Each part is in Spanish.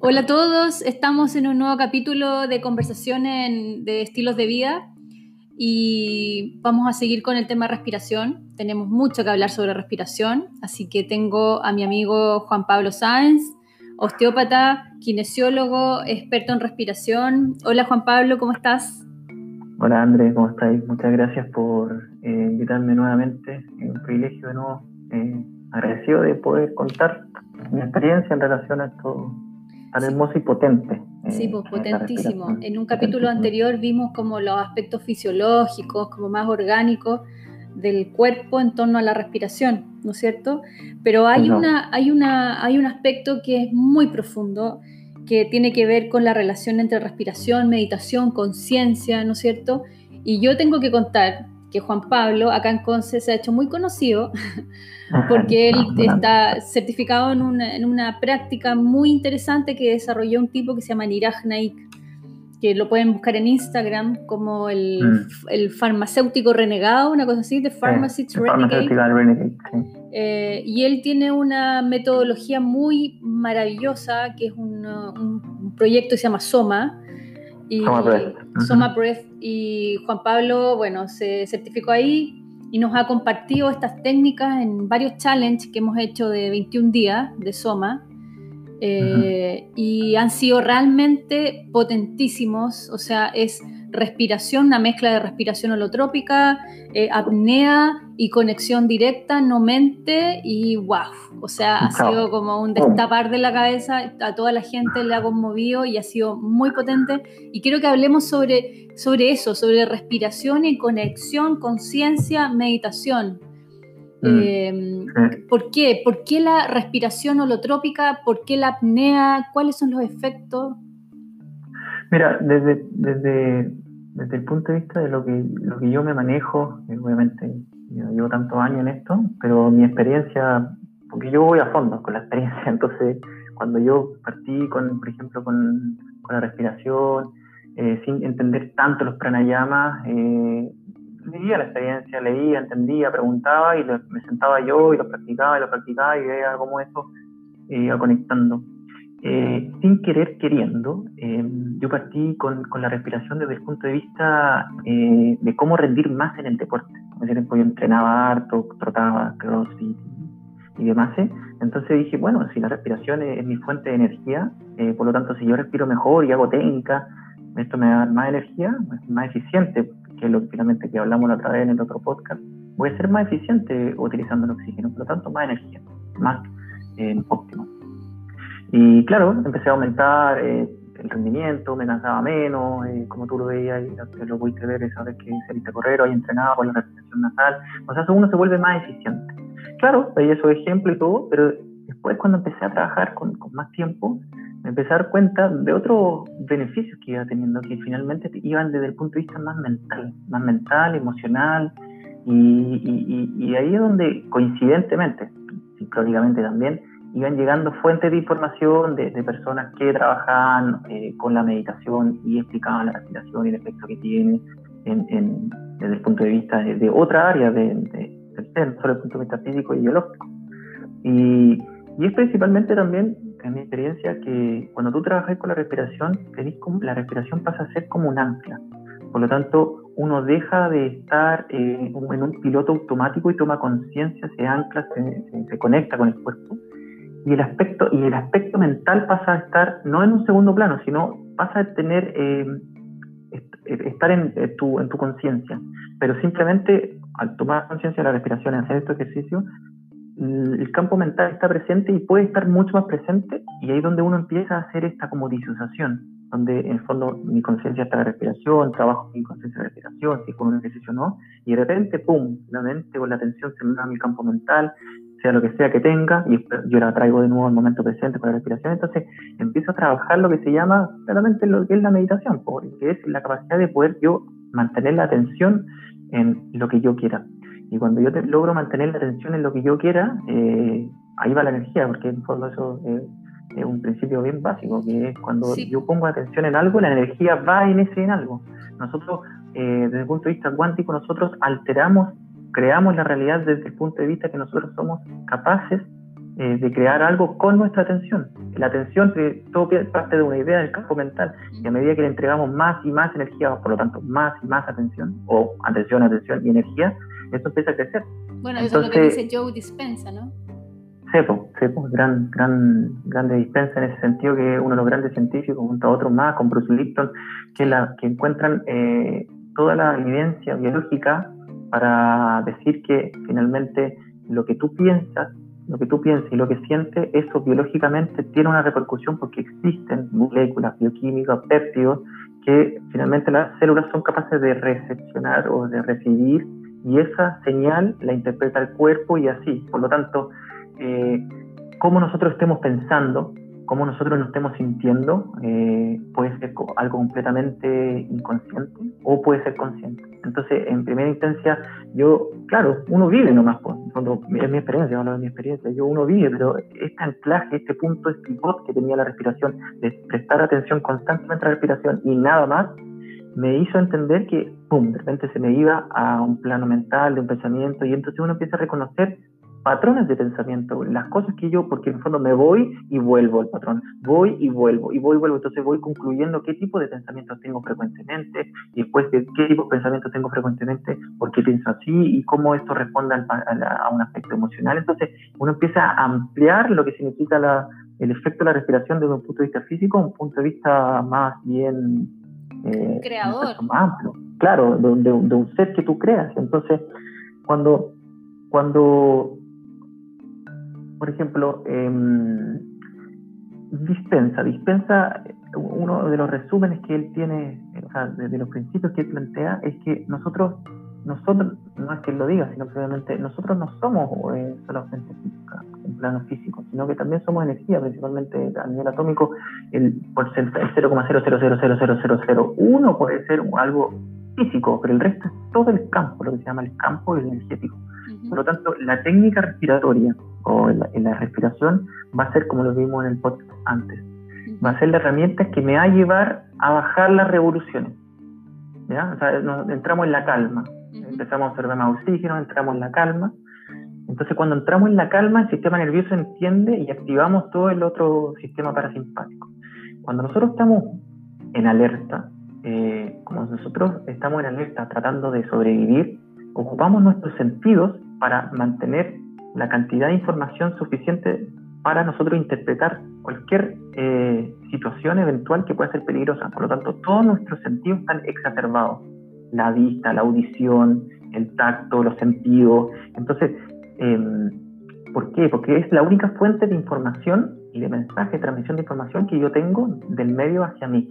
Hola a todos, estamos en un nuevo capítulo de conversaciones de estilos de vida y vamos a seguir con el tema respiración. Tenemos mucho que hablar sobre respiración, así que tengo a mi amigo Juan Pablo Sáenz, osteópata, kinesiólogo, experto en respiración. Hola Juan Pablo, ¿cómo estás? Hola André, ¿cómo estáis? Muchas gracias por eh, invitarme nuevamente. Es un privilegio de nuevo. Eh, agradecido de poder contar mi experiencia en relación a esto tan hermoso y potente. Eh, sí, pues potentísimo. En un capítulo anterior vimos como los aspectos fisiológicos, como más orgánicos del cuerpo en torno a la respiración, ¿no es cierto? Pero hay, una, hay, una, hay un aspecto que es muy profundo, que tiene que ver con la relación entre respiración, meditación, conciencia, ¿no es cierto? Y yo tengo que contar que Juan Pablo acá en Conce se ha hecho muy conocido porque él está certificado en una, en una, práctica muy interesante que desarrolló un tipo que se llama Niraj Naik, que lo pueden buscar en Instagram como el, mm. el farmacéutico renegado, una cosa así, de Pharmacist Renegade. Eh, y él tiene una metodología muy maravillosa, que es un, un proyecto que se llama Soma, y Soma Breath. Y Juan Pablo, bueno, se certificó ahí y nos ha compartido estas técnicas en varios challenges que hemos hecho de 21 días de Soma. Eh, y han sido realmente potentísimos, o sea, es respiración, una mezcla de respiración holotrópica, eh, apnea y conexión directa, no mente y wow, o sea, ha sido como un destapar de la cabeza, a toda la gente le ha conmovido y ha sido muy potente. Y quiero que hablemos sobre, sobre eso, sobre respiración y conexión, conciencia, meditación. Mm. Eh, ¿Por qué? ¿Por qué la respiración holotrópica? ¿Por qué la apnea? ¿Cuáles son los efectos? Mira, desde, desde, desde el punto de vista de lo que, lo que yo me manejo, eh, obviamente yo llevo tantos años en esto, pero mi experiencia, porque yo voy a fondo con la experiencia, entonces cuando yo partí con, por ejemplo, con, con la respiración, eh, sin entender tanto los pranayamas, eh, vivía la experiencia, leía, entendía, preguntaba y me sentaba yo y lo practicaba y lo practicaba y veía cómo eso iba conectando. Eh, sin querer queriendo, eh, yo partí con, con, la respiración desde el punto de vista eh, de cómo rendir más en el deporte. En ese yo entrenaba harto, trotaba, crossfit y demás. Entonces dije, bueno, si la respiración es, mi fuente de energía, por lo tanto, si yo respiro mejor y hago técnica, esto me da más energía, más eficiente, que es lo que finalmente que hablamos la otra vez en el otro podcast. Voy a ser más eficiente utilizando el oxígeno, por lo tanto, más energía, más óptimo. Y claro, empecé a aumentar eh, el rendimiento, me cansaba menos, eh, como tú lo veías, y lo pudiste ver esa vez que saliste a correr, ahí entrenaba con la respiración nasal, o sea, uno se vuelve más eficiente. Claro, veía esos ejemplos y todo, pero después cuando empecé a trabajar con, con más tiempo, empecé a dar cuenta de otros beneficios que iba teniendo, que finalmente iban desde el punto de vista más mental, más mental, emocional, y, y, y, y ahí es donde coincidentemente, sincrónicamente también, iban llegando fuentes de información de, personas que trabajaban eh, con la meditación y explicaban la respiración y el efecto que tiene en, desde el punto de vista de, otra área de, del ser, solo desde el punto de vista físico y biológico. Y, y, es principalmente también, en mi experiencia, que cuando tú trabajas con la respiración, la respiración pasa a ser como un ancla. Por lo tanto, uno deja de estar eh, en un piloto automático y toma conciencia, se ancla, se, se conecta con el cuerpo y el aspecto y el aspecto mental pasa a estar no en un segundo plano sino pasa a tener eh, estar en, tu en tu conciencia pero simplemente al tomar conciencia de la respiración y hacer este ejercicio el campo mental está presente y puede estar mucho más presente y ahí es donde uno empieza a hacer esta como disociación donde en el fondo mi conciencia está en la respiración, trabajo mi conciencia la respiración, si con un ejercicio no, y de repente, ¡pum!, la mente o la atención se me da a mi campo mental, sea lo que sea que tenga, y yo la traigo de nuevo al momento presente con la respiración, entonces empiezo a trabajar lo que se llama claramente lo que es la meditación, que es la capacidad de poder yo mantener la atención en lo que yo quiera. Y cuando yo logro mantener la atención en lo que yo quiera, eh, ahí va la energía, porque en fondo eso es un principio bien básico, que es cuando yo pongo atención en algo, la energía va en ese en algo. Nosotros, eh, desde el punto de vista cuántico, nosotros alteramos creamos la realidad desde el punto de vista que nosotros somos capaces eh, de crear algo con nuestra atención. La atención todo parte de una idea del campo mental y a medida que le entregamos más y más energía, por lo tanto más y más atención, o atención, atención y energía, esto empieza a crecer. Bueno, eso es lo que dice Joe Dispensa, ¿no? Sepo, Sepo, gran, gran, grande dispensa en ese sentido que uno de los grandes científicos junto a otros más, con Bruce Lipton, que, la, que encuentran eh, toda la evidencia biológica para decir que finalmente lo que tú piensas lo que tú piensas y lo que sientes, eso biológicamente tiene una repercusión porque existen moléculas bioquímicas, péptidos, que finalmente las células son capaces de recepcionar o de recibir y esa señal la interpreta el cuerpo y así. Por lo tanto, eh, cómo nosotros estemos pensando, cómo nosotros nos estemos sintiendo, eh, puede ser algo completamente inconsciente o puede ser consciente. Entonces, en primera instancia, yo, claro, uno vive nomás, pues, cuando es mi experiencia, hablo de mi experiencia, yo uno vive, pero este anclaje, este punto, este pivot que tenía la respiración, de prestar atención constantemente a la respiración y nada más, me hizo entender que, pum, de repente se me iba a un plano mental, de un pensamiento, y entonces uno empieza a reconocer patrones de pensamiento, las cosas que yo, porque en el fondo me voy y vuelvo al patrón, voy y vuelvo, y voy y vuelvo, entonces voy concluyendo qué tipo de pensamientos tengo frecuentemente, y después de qué tipo de pensamientos tengo frecuentemente, por qué pienso así, y cómo esto responde a, un aspecto emocional. Entonces uno empieza a ampliar lo que significa el efecto de la respiración desde un punto de vista físico, un punto de vista más bien... Eh, Creador. Más amplio, claro, de, de un set que tú creas. Entonces, cuando cuando por ejemplo, em, dispensa. Dispensa, uno de los resúmenes que él tiene, o sea, de, los principios que él plantea, es que nosotros, nosotros, no es que lo diga, sino que nosotros no somos eh, solamente física, en plano físico, sino que también somos energía, principalmente a nivel atómico, el, el 0,0000001 puede ser algo físico, pero el resto es todo el campo, lo que se llama el campo energético. Por lo tanto, la técnica respiratoria o en la, respiración va a ser como lo vimos en el podcast antes. Va a ser la herramienta que me va a llevar a bajar las revoluciones. ¿ya? O sea, entramos en la calma. Empezamos a observar más oxígeno, entramos en la calma. Entonces, cuando entramos en la calma, el sistema nervioso entiende y activamos todo el otro sistema parasimpático. Cuando nosotros estamos en alerta, eh, como nosotros estamos en alerta tratando de sobrevivir, ocupamos nuestros sentidos para mantener la cantidad de información suficiente para nosotros interpretar cualquier eh, situación eventual que pueda ser peligrosa. Por lo tanto, todos nuestros sentidos están exacerbados. La vista, la audición, el tacto, los sentidos. Entonces, em, ¿por qué? Porque es la única fuente de información y de mensaje, transmisión de información que yo tengo del medio hacia mí.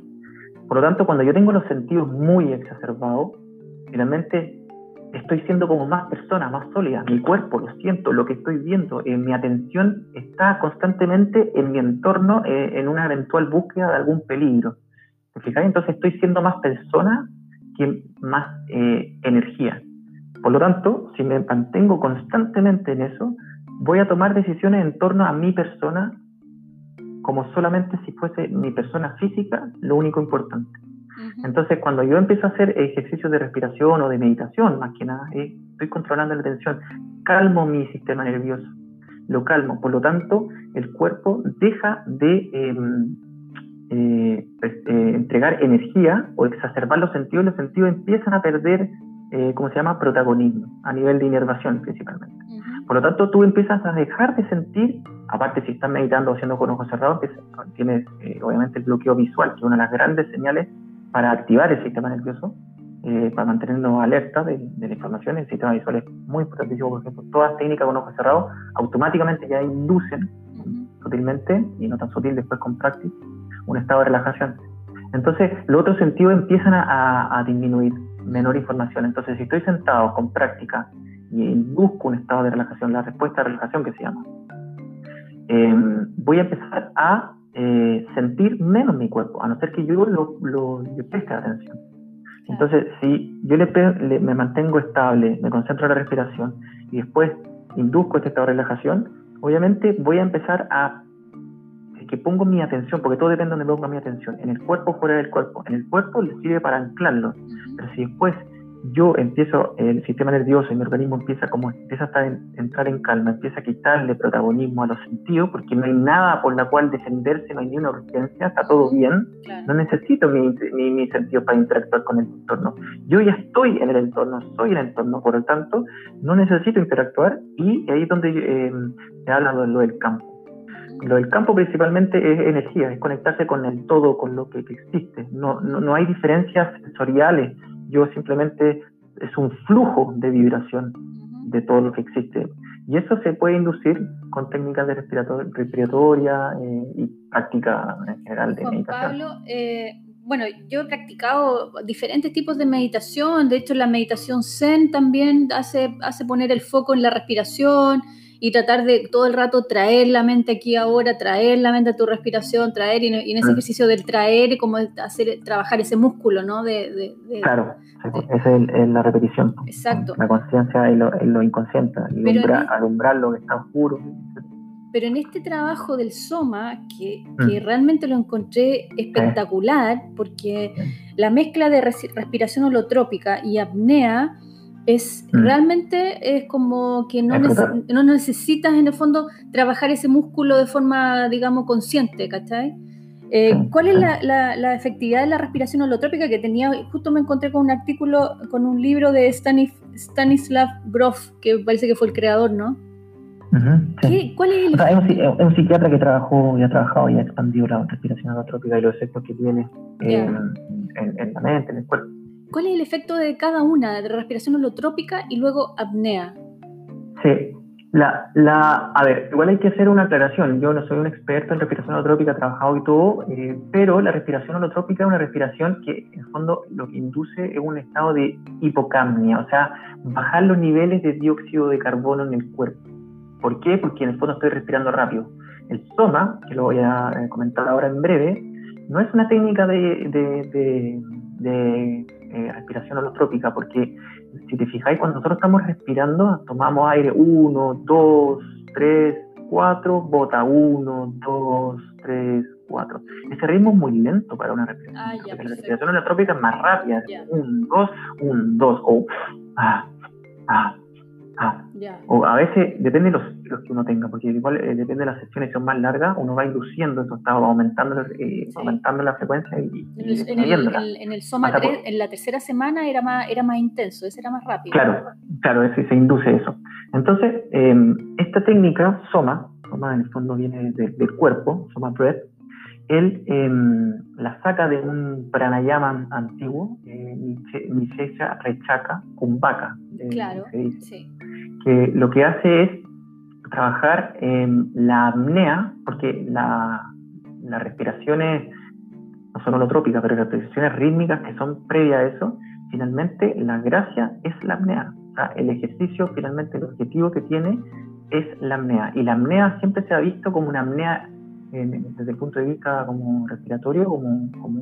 Por lo tanto, cuando yo tengo los sentidos muy exacerbados, finalmente estoy siendo como más persona, más sólida. Mi cuerpo, lo siento, lo que estoy viendo, eh, mi atención está constantemente en mi entorno eh, en una eventual búsqueda de algún peligro. ¿Te fijas? Entonces estoy siendo más persona que más eh, energía. Por lo tanto, si me mantengo constantemente en eso, voy a tomar decisiones en torno a mi persona como solamente si fuese mi persona física lo único importante. Entonces, cuando yo empiezo a hacer ejercicios de respiración o de meditación, más que nada, eh, estoy controlando la tensión, calmo mi sistema nervioso, lo calmo. Por lo tanto, el cuerpo deja de em, eh, eh, entregar energía o exacerbar los sentidos, los sentidos empiezan a perder, ¿cómo se llama?, protagonismo, a nivel de inervación principalmente. Por lo tanto, tú empiezas a dejar de sentir, aparte si estás meditando o haciendo con ojos cerrados, tienes obviamente el bloqueo visual, que es una de las grandes señales para activar el sistema nervioso, eh, para mantenernos alerta de, la información. El sistema visual es muy importantísimo, por ejemplo, todas técnicas con ojos cerrados automáticamente ya inducen sutilmente, y no tan sutil después con práctica, un estado de relajación. Entonces, los otros sentidos empiezan a, disminuir, menor información. Entonces, si estoy sentado con práctica y busco un estado de relajación, la respuesta de relajación que se llama, eh, voy a empezar a eh, sentir menos mi cuerpo, a no ser que yo lo, lo preste atención. Entonces, si yo le, me mantengo estable, me concentro en la respiración y después induzco este estado de relajación, obviamente voy a empezar a que pongo mi atención, porque todo depende de donde ponga mi atención, en el cuerpo o fuera del cuerpo. En el cuerpo le sirve para anclarlo, pero si después yo empiezo, el sistema nervioso y mi organismo empieza como empieza a entrar en calma, empieza a quitarle protagonismo a los sentidos, porque no hay nada por la cual defenderse, no hay ni una urgencia, está todo bien, no necesito mi, mi, sentido para interactuar con el entorno. Yo ya estoy en el entorno, soy el entorno, por lo tanto, no necesito interactuar y ahí es donde eh, se habla de lo del campo. Lo del campo principalmente es energía, es conectarse con el todo, con lo que, existe. No, no, no hay diferencias sensoriales yo simplemente es un flujo de vibración de todo lo que existe. Y eso se puede inducir con técnicas de respiratoria eh, y práctica en general de meditación. Pablo, eh, bueno, yo he practicado diferentes tipos de meditación, de hecho la meditación zen también hace, hace poner el foco en la respiración, y tratar de todo el rato traer la mente aquí ahora, traer la mente a tu respiración, traer, y, en ese ejercicio del traer, como hacer, trabajar ese músculo, ¿no? De, claro, esa es, la repetición. Exacto. La conciencia es lo, inconsciente, alumbrar, lo que está oscuro. Pero en este trabajo del soma, que, que mm. realmente lo encontré espectacular, porque la mezcla de respiración holotrópica y apnea, es mm. realmente es como que no, no, necesitas en el fondo trabajar ese músculo de forma, digamos, consciente, ¿cachai? Eh, ¿Cuál es la, la, efectividad de la respiración holotrópica que tenía? Justo me encontré con un artículo, con un libro de Stanislav Grof, que parece que fue el creador, ¿no? ¿Cuál es el es, un, psiquiatra que trabajó y ha trabajado y ha expandido la respiración holotrópica y los efectos que tiene en, en, la mente, en el cuerpo. ¿Cuál es el efecto de cada una, de respiración holotrópica y luego apnea? Sí, la, la, a ver, igual hay que hacer una aclaración. Yo no soy un experto en respiración holotrópica, he trabajado y todo, eh, pero la respiración holotrópica es una respiración que en el fondo lo que induce es un estado de hipocamnia, o sea, bajar los niveles de dióxido de carbono en el cuerpo. ¿Por qué? Porque en el fondo estoy respirando rápido. El soma, que lo voy a eh, comentar ahora en breve, no es una técnica de, de, de eh, respiración holotrópica, porque si te fijáis, cuando nosotros estamos respirando, tomamos aire 1, 2, 3, 4, bota 1, 2, 3, 4. Ese ritmo es muy lento para una respiración. Ah, la respiración holotrópica es más rápida. 1, 2, 1, 2, o ah, ah, Ah, o a veces depende de los, que uno tenga, porque igual eh, depende de las sesiones, son más largas, uno va induciendo eso, está aumentando, eh, aumentando la frecuencia y, en, el, en, el, Soma 3, en la tercera semana era más, era más intenso, ese era más rápido. Claro, claro, se induce eso. Entonces, em, esta técnica, Soma, Soma en el fondo viene del cuerpo, Soma Breath, él em, la saca de un pranayama antiguo, eh, Nisesha Rechaka Kumbhaka. Eh, claro, sí. Que lo que hace es trabajar en la apnea, porque la, las respiraciones no son holotrópicas, pero las respiraciones rítmicas que son previas a eso, finalmente la gracia es la apnea. O sea, el ejercicio, finalmente, el objetivo que tiene es la apnea. Y la apnea siempre se ha visto como una apnea desde el punto de vista como respiratorio, como, como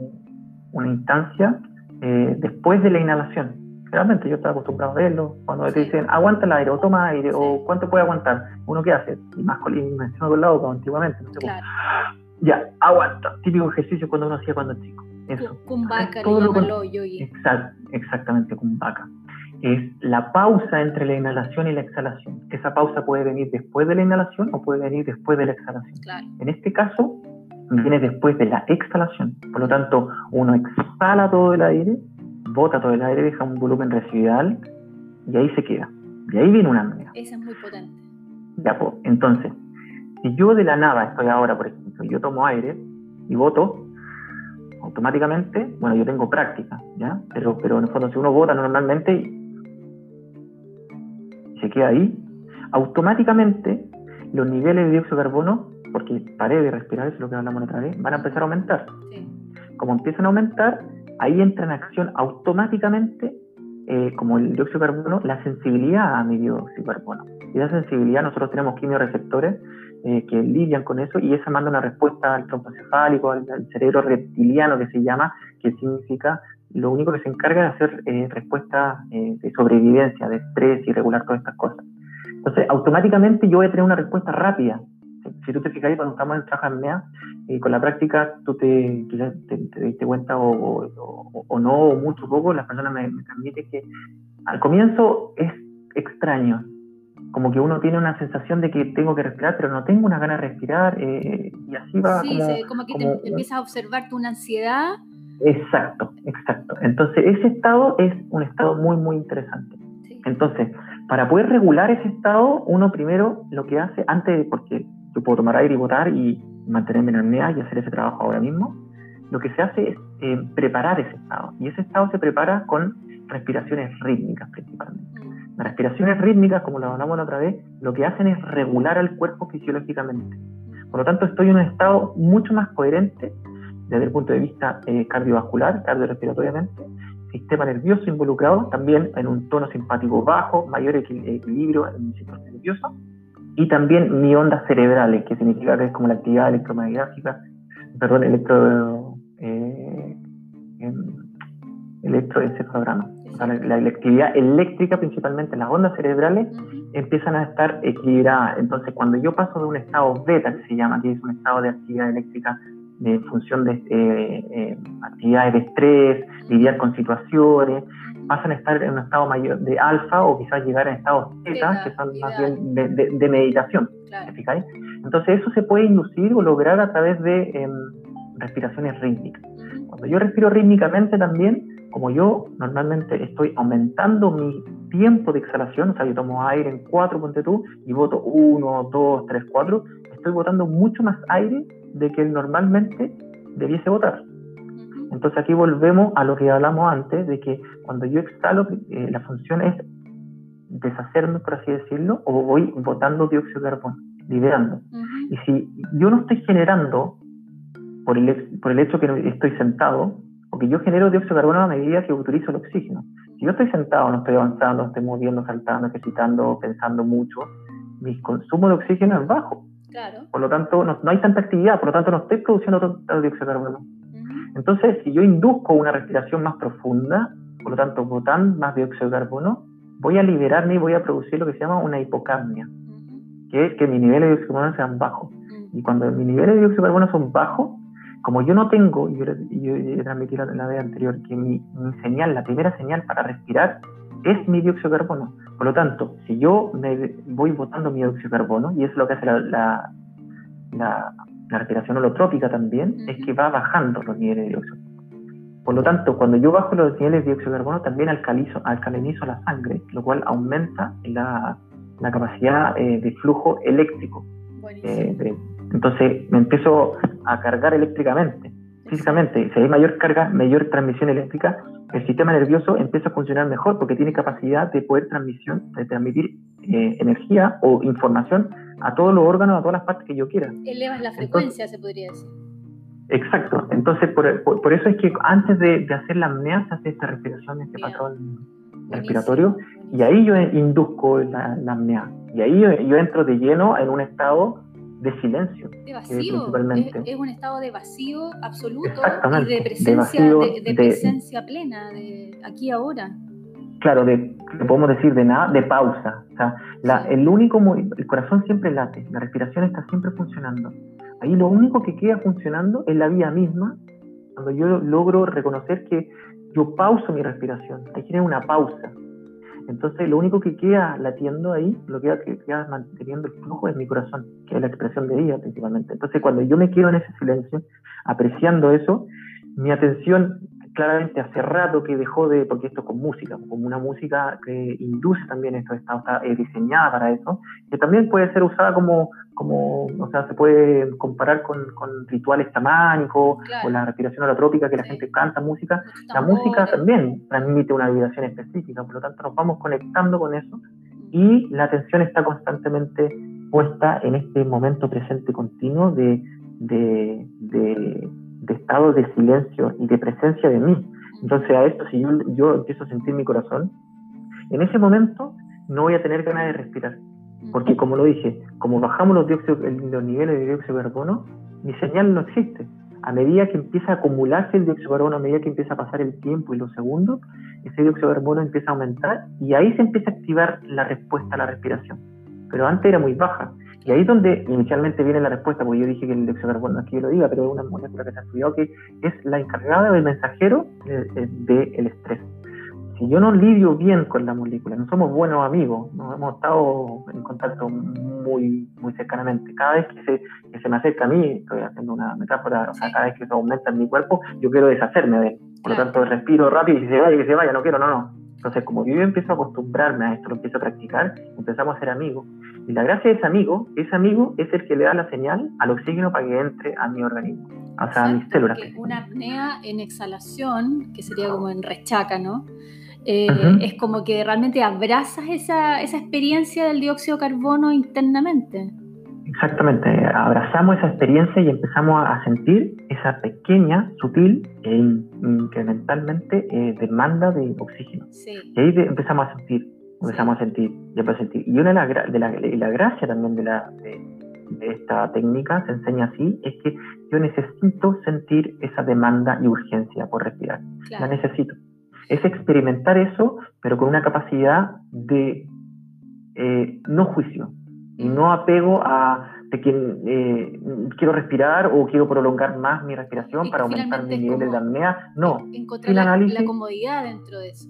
una instancia eh, después de la inhalación. Realmente yo estaba acostumbrado a verlo, cuando te dicen aguanta el aire o toma aire o cuánto puede aguantar, uno qué hace, y más con, con la boca antiguamente, no sé ya, aguanta, típico ejercicio cuando uno hacía cuando chico. Eso. Kumbhaka, le Exact, exactamente, kumbhaka es la pausa entre la inhalación y la exhalación. Esa pausa puede venir después de la inhalación o puede venir después de la exhalación. En este caso, viene después de la exhalación. Por lo tanto, uno exhala todo el aire, bota todo el aire, deja un volumen residual y ahí se queda. Y ahí viene una apnea. Esa es muy potente. Ya, pues, entonces, si yo de la nada estoy ahora, por ejemplo, yo tomo aire y voto, automáticamente, bueno, yo tengo práctica, ¿ya? Pero, pero en el fondo, si uno vota normalmente, se queda ahí, automáticamente los niveles de dióxido de carbono, porque paré de respirar, eso es lo que hablamos otra vez, van a empezar a aumentar. Como empiezan a aumentar, ahí entra en acción automáticamente, eh, como el dióxido de carbono, la sensibilidad a mi dióxido de carbono. Y esa sensibilidad, nosotros tenemos quimioreceptores eh, que lidian con eso y esa manda una respuesta al trompocefálico, al, al, cerebro reptiliano que se llama, que significa lo único que se encarga de hacer eh, respuesta eh, de sobrevivencia, de estrés y regular todas estas cosas. Entonces, automáticamente yo voy a tener una respuesta rápida. Si, tú te fijas ahí, cuando estamos en trabajo y con la práctica tú te, quizás te, diste cuenta o, o, no, o mucho poco, las personas me, me transmiten que al comienzo es extraño, como que uno tiene una sensación de que tengo que respirar, pero no tengo una gana de respirar, eh, y así va. Sí, como, que te empiezas a observar tu ansiedad. Exacto, exacto. Entonces, ese estado es un estado muy, muy interesante. Entonces, para poder regular ese estado, uno primero lo que hace, antes, porque yo puedo tomar aire y botar y mantenerme en apnea y hacer ese trabajo ahora mismo, lo que se hace es eh, preparar ese estado. Y ese estado se prepara con respiraciones rítmicas principalmente. Mm. Las respiraciones rítmicas, como lo hablamos la otra vez, lo que hacen es regular al cuerpo fisiológicamente. Por lo tanto, estoy en un estado mucho más coherente desde el punto de vista eh, cardiovascular, cardiorrespiratoriamente, sistema nervioso involucrado, también en un tono simpático bajo, mayor equilibrio en mi sistema nervioso, y también mi ondas cerebrales, que significa que es como la actividad electromagnética, perdón, electro, eh, em, electroencefalograma. la, la, actividad eléctrica, principalmente las ondas cerebrales, empiezan a estar equilibradas. Entonces, cuando yo paso de un estado beta, que se llama, que es un estado de actividad eléctrica de función de eh, eh, actividades de estrés, lidiar con situaciones, pasan a estar en un estado mayor de alfa o quizás llegar a estados teta, que son más bien de, meditación. Entonces eso se puede inducir o lograr a través de em, respiraciones rítmicas. Cuando yo respiro rítmicamente también, como yo normalmente estoy aumentando mi tiempo de exhalación, o sea, yo tomo aire en 4, ponte tú, y voto 1, 2, 3, 4, estoy botando mucho más aire de que normalmente debiese votar. Entonces aquí volvemos a lo que hablamos antes, de que cuando yo exhalo, eh, la función es deshacerme, por así decirlo, o voy botando dióxido de carbono, liberando. Y si yo no estoy generando, por el, por el hecho que estoy sentado, porque yo genero dióxido de carbono a medida que utilizo el oxígeno. Si yo estoy sentado, no estoy avanzando, no estoy moviendo, saltando, ejercitando, pensando mucho, mi consumo de oxígeno es bajo. Por lo tanto, no, hay tanta actividad, por lo tanto, no estoy produciendo tanto dióxido de carbono. Entonces, si yo induzco una respiración más profunda, por lo tanto, botando más dióxido de carbono, voy a liberarme y voy a producir lo que se llama una hipocapnia, que es que mis niveles de dióxido de carbono sean bajos. Y cuando mis niveles de dióxido de carbono son bajos, como yo no tengo, y yo, yo, he transmitido la, la vez anterior, que mi, señal, la primera señal para respirar es mi dióxido de carbono. Por lo tanto, si yo me voy botando mi dióxido de carbono, y eso es lo que hace la, la, respiración holotrópica también, es que va bajando los niveles de dióxido. Por lo tanto, cuando yo bajo los niveles de dióxido de carbono, también alcalizo, alcalinizo la sangre, lo cual aumenta la, la capacidad eh, de flujo eléctrico. Eh, entonces me empiezo a cargar eléctricamente, físicamente. Si hay mayor carga, mayor transmisión eléctrica, el sistema nervioso empieza a funcionar mejor porque tiene capacidad de poder transmisión, de transmitir eh, energía o información a todos los órganos, a todas las partes que yo quiera. Elevas la frecuencia, se podría decir. Exacto. Entonces, por, por, eso es que antes de, hacer la apnea se hace esta respiración, este patrón respiratorio, y ahí yo induzco la, la apnea. Y ahí yo entro de lleno en un estado de silencio. De vacío. Es, un estado de vacío absoluto y de presencia, de, presencia plena, de aquí ahora. Claro, de, podemos decir de nada, de pausa. O sea, la, el único, el corazón siempre late, la respiración está siempre funcionando. Ahí lo único que queda funcionando es la vida misma, cuando yo logro reconocer que yo pauso mi respiración. Ahí tiene una pausa. Entonces, lo único que queda latiendo ahí, lo que queda, manteniendo el flujo es mi corazón, que es la expresión de vida principalmente. Entonces, cuando yo me quedo en ese silencio, apreciando eso, mi atención claramente hace rato que dejó de, porque esto es con música, como una música que induce también esto, está, está diseñada para eso, que también puede ser usada como, como o sea, se puede comparar con, con rituales chamánicos o la respiración holotrópica que la gente canta música. La música también transmite una vibración específica, por lo tanto nos vamos conectando con eso y la atención está constantemente puesta en este momento presente continuo de, de, de de estado de silencio y de presencia de mí. Entonces a esto, si yo, empiezo a sentir mi corazón, en ese momento no voy a tener ganas de respirar. Porque como lo dije, como bajamos los, los niveles de dióxido de carbono, mi señal no existe. A medida que empieza a acumularse el dióxido de carbono, a medida que empieza a pasar el tiempo y los segundos, ese dióxido de carbono empieza a aumentar y ahí se empieza a activar la respuesta a la respiración. Pero antes era muy baja. Y ahí es donde inicialmente viene la respuesta, porque yo dije que el dióxido de carbono, no es que yo lo diga, pero es una molécula que se ha estudiado que es la encargada del mensajero del estrés. Si yo no lidio bien con la molécula, no somos buenos amigos, no hemos estado en contacto muy, muy cercanamente. Cada vez que se, que se me acerca a mí, estoy haciendo una metáfora, o sea, cada vez que se aumenta en mi cuerpo, yo quiero deshacerme de él. Por lo tanto, respiro rápido y si se vaya, que se vaya, no quiero, no, no. Entonces, como yo empiezo a acostumbrarme a esto, lo empiezo a practicar, empezamos a ser amigos. Y la gracia de ese amigo, ese amigo es el que le da la señal al oxígeno para que entre a mi organismo, o sea, a mis células. Una apnea en exhalación, que sería como en rechaca, ¿no? Eh, es como que realmente abrazas esa, esa experiencia del dióxido de carbono internamente. Exactamente, abrazamos esa experiencia y empezamos a sentir esa pequeña, sutil e incrementalmente eh, demanda de oxígeno. Y ahí empezamos a sentir, empezamos a sentir, y a sentir. Y una de las de la, la gracia también de, la, de, esta técnica, se enseña así, es que yo necesito sentir esa demanda y urgencia por respirar. La necesito. Es experimentar eso, pero con una capacidad de eh, no juicio, y no apego a de que eh, quiero respirar o quiero prolongar más mi respiración para aumentar mi nivel de apnea. No, encontrar la, la, comodidad dentro de eso.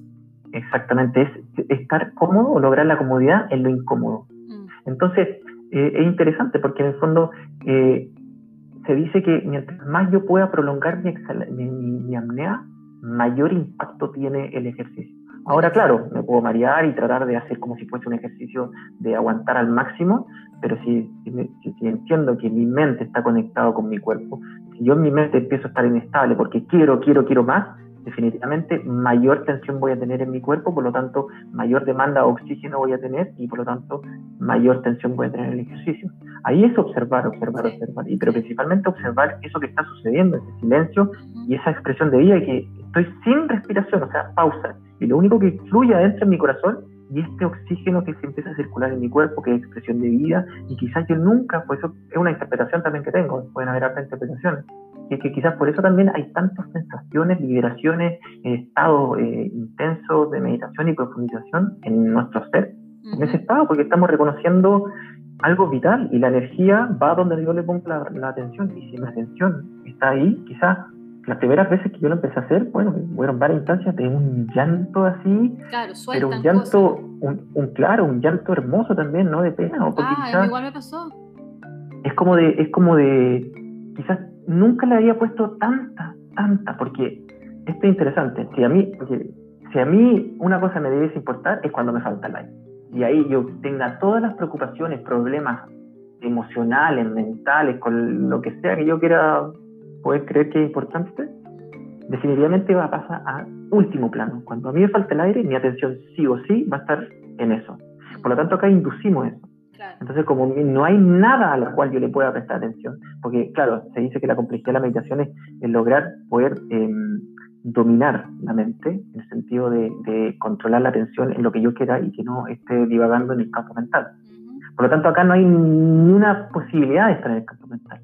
Exactamente, es estar cómodo o lograr la comodidad en lo incómodo. Mm. Entonces, eh, es interesante porque en el fondo eh, se dice que mientras más yo pueda prolongar mi, mi, mi apnea, mayor impacto tiene el ejercicio. Ahora, claro, me puedo marear y tratar de hacer como si fuese un ejercicio de aguantar al máximo, pero si, si, entiendo que mi mente está conectado con mi cuerpo, si yo en mi mente empiezo a estar inestable porque quiero, quiero, quiero más, definitivamente mayor tensión voy a tener en mi cuerpo, por lo tanto mayor demanda de oxígeno voy a tener y por lo tanto mayor tensión voy a tener en el ejercicio. Ahí es observar, observar, observar, y pero principalmente observar eso que está sucediendo, ese silencio y esa expresión de vida que estoy sin respiración, o sea, pausa. Y lo único que fluye adentro en mi corazón y este oxígeno que se empieza a circular en mi cuerpo, que es expresión de vida, y quizás yo nunca, pues eso es una interpretación también que tengo, pueden haber otras interpretaciones, y que quizás por eso también hay tantas sensaciones, liberaciones, estado eh, intenso de meditación y profundización en nuestro ser, en ese estado, porque estamos reconociendo algo vital y la energía va donde yo le pongo la, la atención, y si mi atención está ahí, quizás las primeras veces que yo lo empecé a hacer, bueno, fueron varias instancias de un llanto así, claro, pero un llanto, un, claro, un llanto hermoso también, ¿no? De pena. O ah, igual me pasó. Es como de, es como de, quizás nunca le había puesto tanta, tanta, porque esto es interesante. Si a mí, si a mí una cosa me debe importar es cuando me falta el aire. Y ahí yo tenga todas las preocupaciones, problemas emocionales, mentales, con lo que sea que yo quiera puedes creer que es importante, definitivamente va a pasar a último plano. Cuando a mí me falta el aire, mi atención sí o sí va a estar en eso. Por lo tanto, acá inducimos eso. Entonces, como no hay nada a lo cual yo le pueda prestar atención, porque claro, se dice que la complejidad de la meditación es, lograr poder em, dominar la mente, en el sentido de, controlar la atención en lo que yo quiera y que no esté divagando en el campo mental. Por lo tanto, acá no hay ni una posibilidad de estar en el campo mental.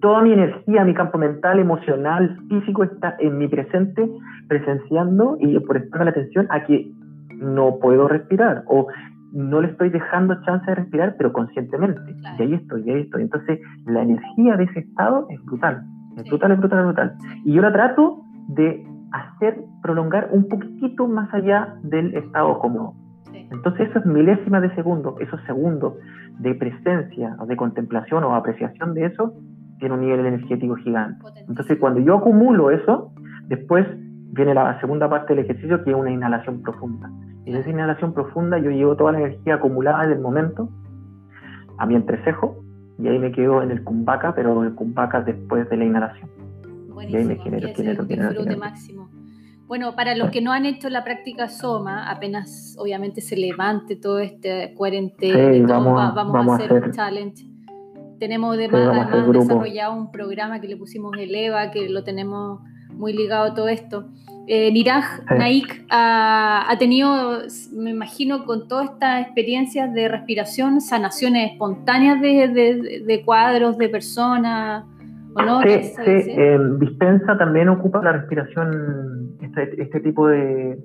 Toda mi energía, mi campo mental, emocional, físico está en mi presente, presenciando y por estar la atención a que no puedo respirar o no le estoy dejando chance de respirar, pero conscientemente. Y ahí estoy, y ahí estoy. Entonces, la energía de ese estado es brutal. Es brutal, es brutal, es brutal. Y yo la trato de hacer prolongar un poquitito más allá del estado cómodo. Entonces, eso es milésimas de segundo, esos segundos de presencia o de contemplación o apreciación de eso, tiene un nivel energético gigante. Entonces, cuando yo acumulo eso, después viene la segunda parte del ejercicio, que es una inhalación profunda. Y en esa inhalación profunda yo llevo toda la energía acumulada del momento a mi entrecejo y ahí me quedo en el kumbhaka, pero el kumbhaka después de la inhalación. y ahí me genero, genero, genero, máximo. Bueno, para los que no han hecho la práctica Soma, apenas obviamente se levante todo este cuarentena, vamos, a hacer, un challenge. Tenemos además, desarrollado un programa que le pusimos el EVA, que lo tenemos muy ligado a todo esto. Eh, Niraj Naik ha, tenido, me imagino, con todas estas experiencias de respiración, sanaciones espontáneas de, cuadros, de personas, ¿o no? Sí, sí. Eh, dispensa también ocupa la respiración este, este tipo de,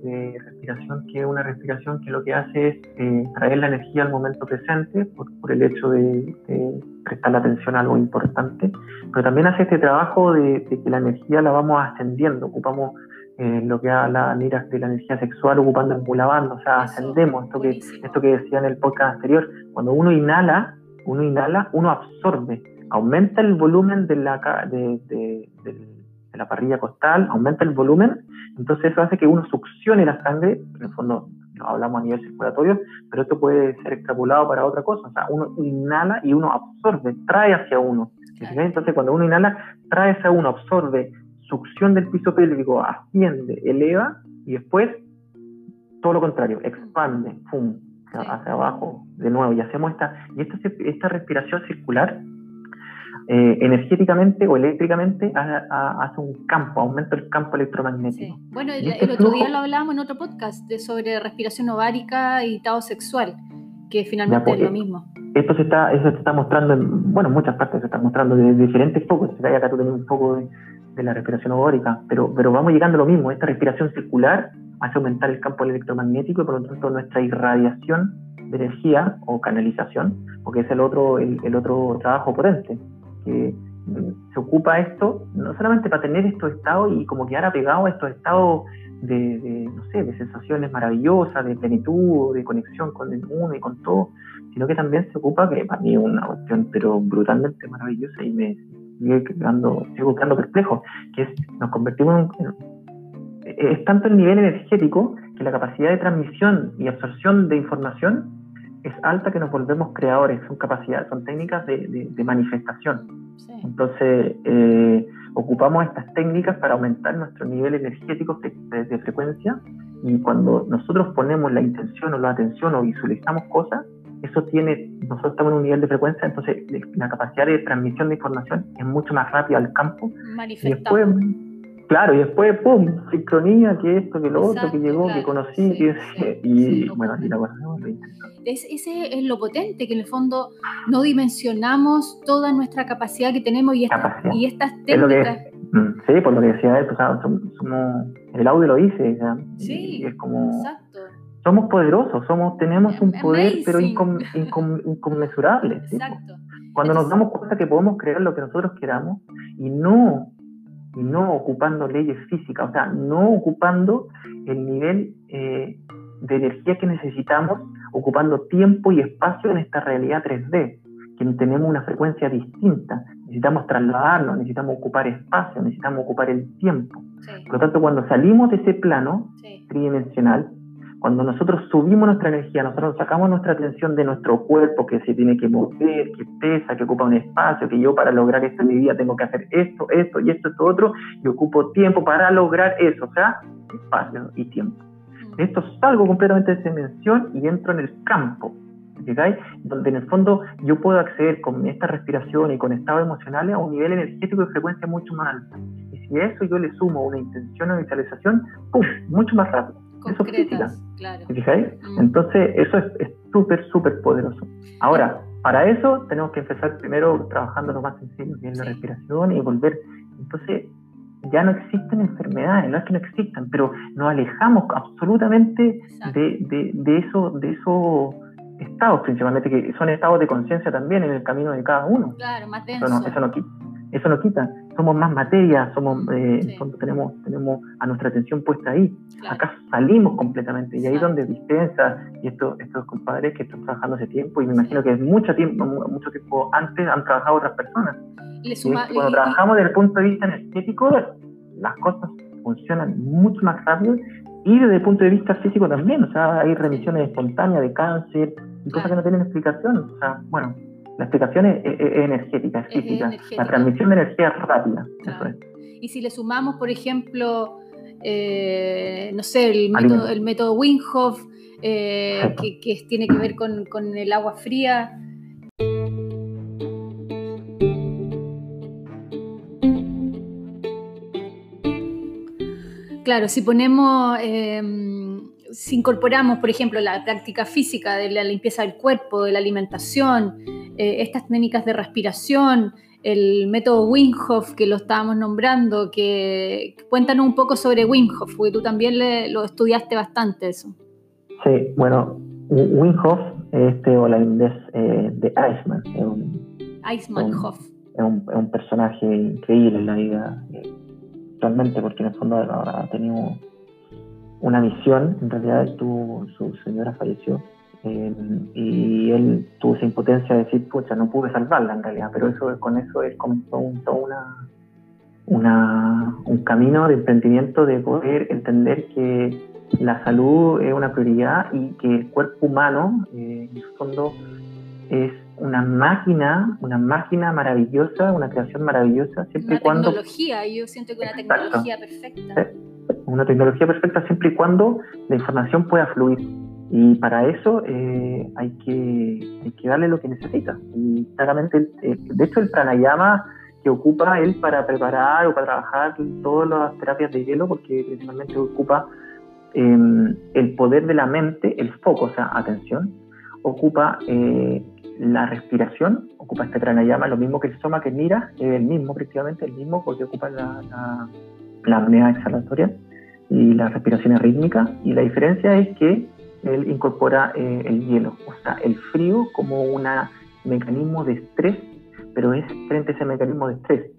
respiración, que es una respiración que lo que hace es eh, traer la energía al momento presente por, el hecho de, prestar la atención a algo importante, pero también hace este trabajo de, que la energía la vamos ascendiendo, ocupamos eh, lo que habla de la energía sexual ocupando el mulabando, o sea, ascendemos, esto que, esto que decía en el podcast anterior, cuando uno inhala, uno inhala, uno absorbe, aumenta el volumen de la, de, la parrilla costal, aumenta el volumen, entonces eso hace que uno succione la sangre, en el fondo hablamos a nivel circulatorio, pero esto puede ser extrapolado para otra cosa, o sea, uno inhala y uno absorbe, trae hacia uno. Entonces cuando uno inhala, trae hacia uno, absorbe, succión del piso pélvico, asciende, eleva y después todo lo contrario, expande, pum, hacia abajo de nuevo y hacemos esta, y esta, esta respiración circular eh, energéticamente o eléctricamente hace un campo, aumenta el campo electromagnético. Bueno, el, este otro día lo hablábamos en otro podcast de sobre respiración ovárica y tao sexual, que finalmente es lo pues, mismo. Esto se está, eso se está mostrando en, bueno, muchas partes se está mostrando de, diferentes focos. Acá tú tienes un poco de, la respiración ovárica, pero, pero vamos llegando a lo mismo. Esta respiración circular hace aumentar el campo electromagnético y por lo tanto nuestra irradiación de energía o canalización, porque es el otro, el otro trabajo potente que se ocupa esto no solamente para tener estos estados y como quedar apegado a estos estados de, no sé, de sensaciones maravillosas, de plenitud, de conexión con el mundo y con todo, sino que también se ocupa, que para mí es una cuestión pero brutalmente maravillosa y me sigue quedando, sigo quedando perplejo, que es nos convertimos en, es tanto el nivel energético que la capacidad de transmisión y absorción de información es alta que nos volvemos creadores, son capacidades, son técnicas de, manifestación. Entonces, eh, ocupamos estas técnicas para aumentar nuestro nivel energético de, frecuencia y cuando nosotros ponemos la intención o la atención o visualizamos cosas, eso tiene, nosotros estamos en un nivel de frecuencia, entonces la capacidad de transmisión de información es mucho más rápida al campo. Y después, Claro, y después, ¡pum! Sincronía, que esto, que lo otro, que llegó, que conocí, y bueno, y la cosa es, Ese es lo potente, que en el fondo no dimensionamos toda nuestra capacidad que tenemos y, y estas técnicas. Mm, sí, por lo que decía él, pues, somos, el audio lo dice, sí, es como... Exacto. Somos poderosos, somos, tenemos un poder, pero inconmensurable. Exacto. Cuando nos damos cuenta que podemos crear lo que nosotros queramos y no y no ocupando leyes físicas, o sea, no ocupando el nivel eh, de energía que necesitamos, ocupando tiempo y espacio en esta realidad 3D, que tenemos una frecuencia distinta, necesitamos trasladarnos, necesitamos ocupar espacio, necesitamos ocupar el tiempo. Por lo tanto, cuando salimos de ese plano tridimensional, cuando nosotros subimos nuestra energía, nosotros sacamos nuestra atención de nuestro cuerpo que se tiene que mover, que pesa, que ocupa un espacio, que yo para lograr esto en mi vida tengo que hacer esto, esto y esto, esto otro, y ocupo tiempo para lograr eso, o sea, espacio y tiempo. Mm. Esto salgo completamente de esa dimensión y entro en el campo, ¿llegáis? Donde en el fondo yo puedo acceder con esta respiración y con estados emocionales a un nivel energético de frecuencia mucho más alto. Y si a eso yo le sumo una intención o visualización, ¡pum! mucho más rápido eso es Claro. fijáis? Mm. Entonces, eso es súper, súper poderoso. Ahora, para eso tenemos que empezar primero trabajando lo más sencillo, que es la respiración y volver. Entonces, ya no existen enfermedades, no es que no existan, pero nos alejamos absolutamente de, de, eso, de esos estados, principalmente, que son estados de conciencia también en el camino de cada uno. Claro, más denso. Eso no, eso no, eso no quita somos más materia, somos, eh, tenemos, tenemos a nuestra atención puesta ahí. Acá salimos completamente y ahí es donde dispensa y estos, estos compadres que están trabajando hace tiempo y me imagino que es mucho tiempo, mucho tiempo antes han trabajado otras personas. y cuando trabajamos desde el punto de vista energético, las cosas funcionan mucho más rápido y desde el punto de vista físico también, o sea, hay remisiones espontáneas de cáncer y cosas que no tienen explicación, o sea, bueno, la explicación es, energética, es física. La transmisión de energía es rápida. Y si le sumamos, por ejemplo, eh, no sé, el método, el método Winghoff, eh, que, tiene que ver con, con el agua fría. Claro, si ponemos eh, si incorporamos, por ejemplo, la práctica física de la limpieza del cuerpo, de la alimentación, eh, estas técnicas de respiración, el método Wim Hof, que lo estábamos nombrando, que cuéntanos un poco sobre Wim Hof, porque tú también lo estudiaste bastante eso. Sí, bueno, Wim Hof, este holandés eh, de Iceman, es un, Iceman Hof. Es un, personaje increíble en la vida, eh, actualmente, porque en el fondo ha tenido una visión, en realidad su señora falleció eh, y él tuvo esa impotencia de decir, pucha, no pude salvarla en realidad, pero eso con eso es comenzó un, una, una, un camino de emprendimiento de poder entender que la salud es una prioridad y que el cuerpo humano, eh, en el fondo, es una máquina, una máquina maravillosa, una creación maravillosa, siempre y cuando... tecnología, yo siento que una tecnología perfecta. Una tecnología perfecta siempre y cuando la información pueda fluir. Y para eso eh, hay, que, hay que darle lo que necesita. Y claramente, eh, de hecho, el pranayama que ocupa él para preparar o para trabajar todas las terapias de hielo, porque principalmente ocupa em, el poder de la mente, el foco, o sea, atención, ocupa eh, la respiración, ocupa este pranayama, lo mismo que el soma que mira, es el mismo, prácticamente el mismo, porque ocupa la, la, la exhalatoria y la respiración rítmica. Y la diferencia es que él incorpora eh, el hielo, o sea, el frío como un mecanismo de estrés, pero es frente a ese mecanismo de estrés,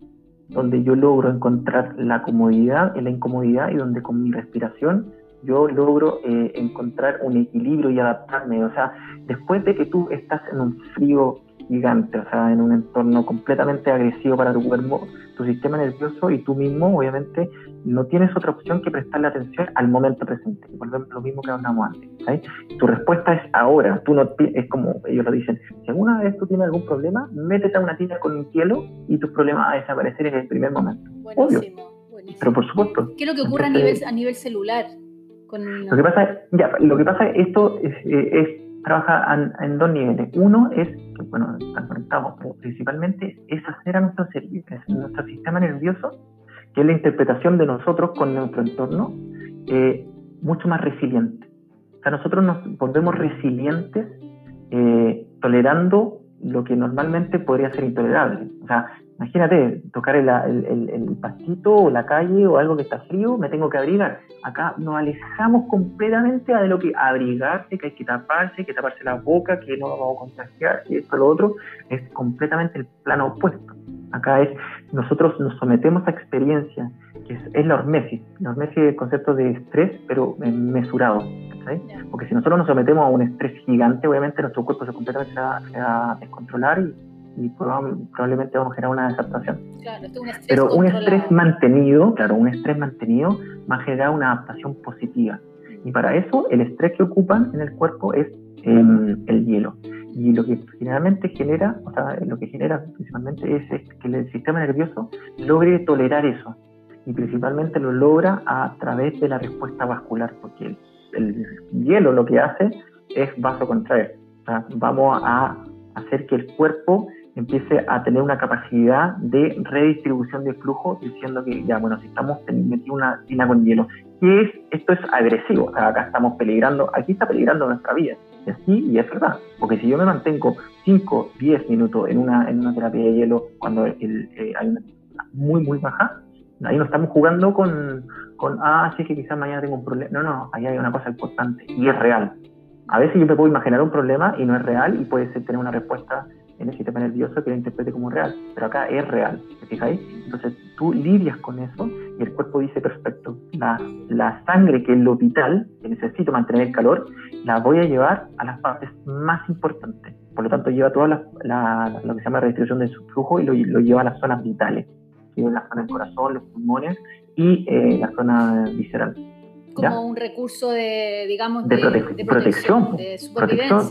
donde yo logro encontrar la comodidad en la incomodidad y donde con mi respiración yo logro eh, encontrar un equilibrio y adaptarme. O sea, después de que tú estás en un frío gigante, o sea, en un entorno completamente agresivo para tu cuerpo, tu sistema nervioso y tú mismo, obviamente, no tienes otra opción que prestarle atención al momento presente. Volvemos lo mismo que hablamos antes. Tu respuesta es ahora. Tú no es como ellos lo dicen. Si alguna vez tú tienes algún problema, métete a una tina con un hielo y tus problemas van a desaparecer en el primer momento. Buenísimo, buenísimo. Pero por supuesto. ¿Qué es lo que ocurre a, nivel, a nivel celular? Con lo que pasa, ya, lo que pasa esto es, es trabaja en, dos niveles. Uno es, que bueno, están conectados, pero principalmente es hacer a nuestro, nuestro sistema nervioso que es la interpretación de nosotros con nuestro entorno, eh, mucho más resiliente. O sea, nosotros nos volvemos resilientes eh, tolerando lo que normalmente podría ser intolerable. O sea, imagínate tocar el, el, el, pastito o la calle o algo que está frío, me tengo que abrigar. Acá nos alejamos completamente de lo que abrigarse, que hay que taparse, que taparse la boca, que no vamos a contagiar, y esto, lo otro, es completamente el plano opuesto. Acá es, nosotros nos sometemos a experiencias, que es, la hormesis. La hormesis es el concepto de estrés, pero mesurado. Porque si nosotros nos sometemos a un estrés gigante, obviamente nuestro cuerpo se completamente se va, a descontrolar y, probablemente vamos a generar una desadaptación. pero un estrés mantenido, claro, un estrés mantenido va a generar una adaptación positiva. Y para eso el estrés que ocupan en el cuerpo es em, el hielo. Y lo que generalmente genera, o sea, lo que genera principalmente es, que el sistema nervioso logre tolerar eso. Y principalmente lo logra a través de la respuesta vascular, porque el, hielo lo que hace es vasocontraer. O sea, vamos a hacer que el cuerpo empiece a tener una capacidad de redistribución de flujo, diciendo que ya, bueno, si estamos metiendo una tina con hielo, ¿qué es? Esto es agresivo, o sea, acá estamos peligrando, aquí está peligrando nuestra vida. Y así, y es verdad, porque si yo me mantengo 5, 10 minutos en una, en una terapia de hielo cuando el, eh, hay una muy, muy baja, ahí no estamos jugando con, con, ah, sí, que quizás mañana tengo un problema. No, no, ahí hay una cosa importante y es real. A veces yo me puedo imaginar un problema y no es real y puede ser tener una respuesta en el sistema nervioso que lo interprete como real, pero acá es real, ¿te fijáis? Entonces tú lidias con eso y el cuerpo dice, perfecto, la, la sangre que es lo vital, que necesito mantener el calor, la voy a llevar a las partes más importantes. Por lo tanto, lleva toda la, lo que se llama redistribución de su flujo y lo, lo lleva a las zonas vitales, que es la zona del corazón, los pulmones y eh, la zona visceral como un recurso de, digamos, de, protección, de protección,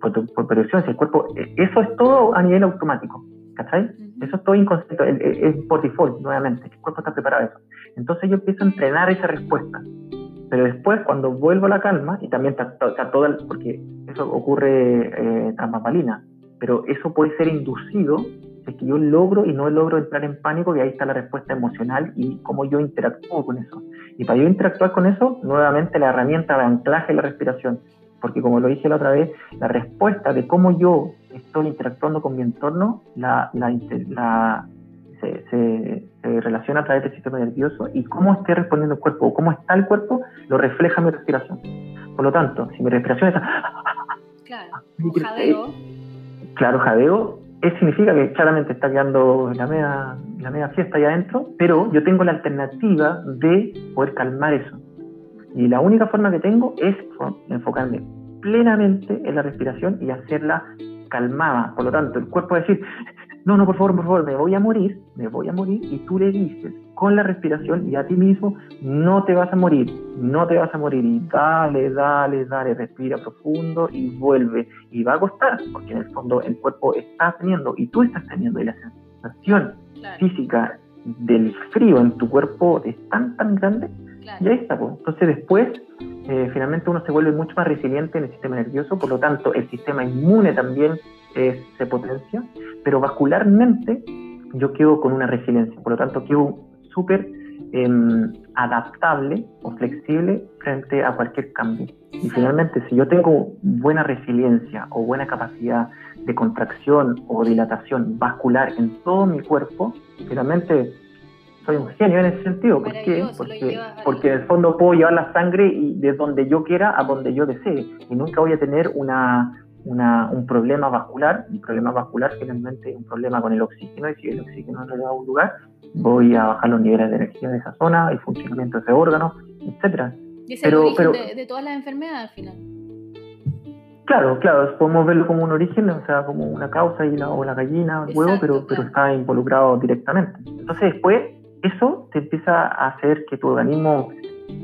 por por, protección, si el cuerpo, eh, eso es todo a nivel automático, ¿cachai? Eso es todo inconsciente, es por default, nuevamente, el cuerpo está preparado a eso. Entonces yo empiezo a entrenar esa respuesta, pero después cuando vuelvo a la calma, y también está, está toda, porque eso ocurre eh, tras pero eso puede ser inducido es que yo logro y no logro entrar en pánico, y ahí está la respuesta emocional y cómo yo interactúo con eso. Y para yo interactuar con eso, nuevamente la herramienta de anclaje y la respiración. Porque como lo dije la otra vez, la respuesta de cómo yo estoy interactuando con mi entorno, la, la, se, relaciona a través del sistema nervioso y cómo esté respondiendo el cuerpo o cómo está el cuerpo lo refleja mi respiración. Por lo tanto, si mi respiración está... Claro, jadeo. Claro, jadeo, eso significa que claramente está quedando la media, la media fiesta ahí adentro, pero yo tengo la alternativa de poder calmar eso. Y la única forma que tengo es enfocarme plenamente en la respiración y hacerla calmada. Por lo tanto, el cuerpo va a decir, no, no, por favor, por favor, me voy a morir, me voy a morir, y tú le dices con la respiración y a ti mismo, no te vas a morir, no te vas a morir, y dale, dale, dale, respira profundo y vuelve, y va a costar, porque en el fondo el cuerpo está teniendo, y tú estás teniendo, y la sensación física del frío en tu cuerpo es tan, tan grande, y ahí está, pues. entonces después eh, finalmente uno se vuelve mucho más resiliente en el sistema nervioso, por lo tanto el sistema inmune también se potencia, pero vascularmente yo quedo con una resiliencia, por lo tanto quedo súper em, adaptable o flexible frente a cualquier cambio. Y finalmente, si yo tengo buena resiliencia o buena capacidad de contracción o dilatación vascular en todo mi cuerpo, finalmente soy un genio en ese sentido. ¿Por qué? Porque, porque en el fondo puedo llevar la sangre y de donde yo quiera a donde yo desee. Y nunca voy a tener una, un problema vascular. Un problema vascular finalmente es un problema con el oxígeno. Y si el oxígeno no le da a un lugar, voy a bajar los niveles de energía de esa zona, el funcionamiento de ese órgano, etc. Y ese es el origen de, todas las enfermedades al final. Claro, claro, podemos verlo como un origen, o sea, como una causa y la, o la gallina, el huevo, pero, pero está involucrado directamente. Entonces después eso te empieza a hacer que tu organismo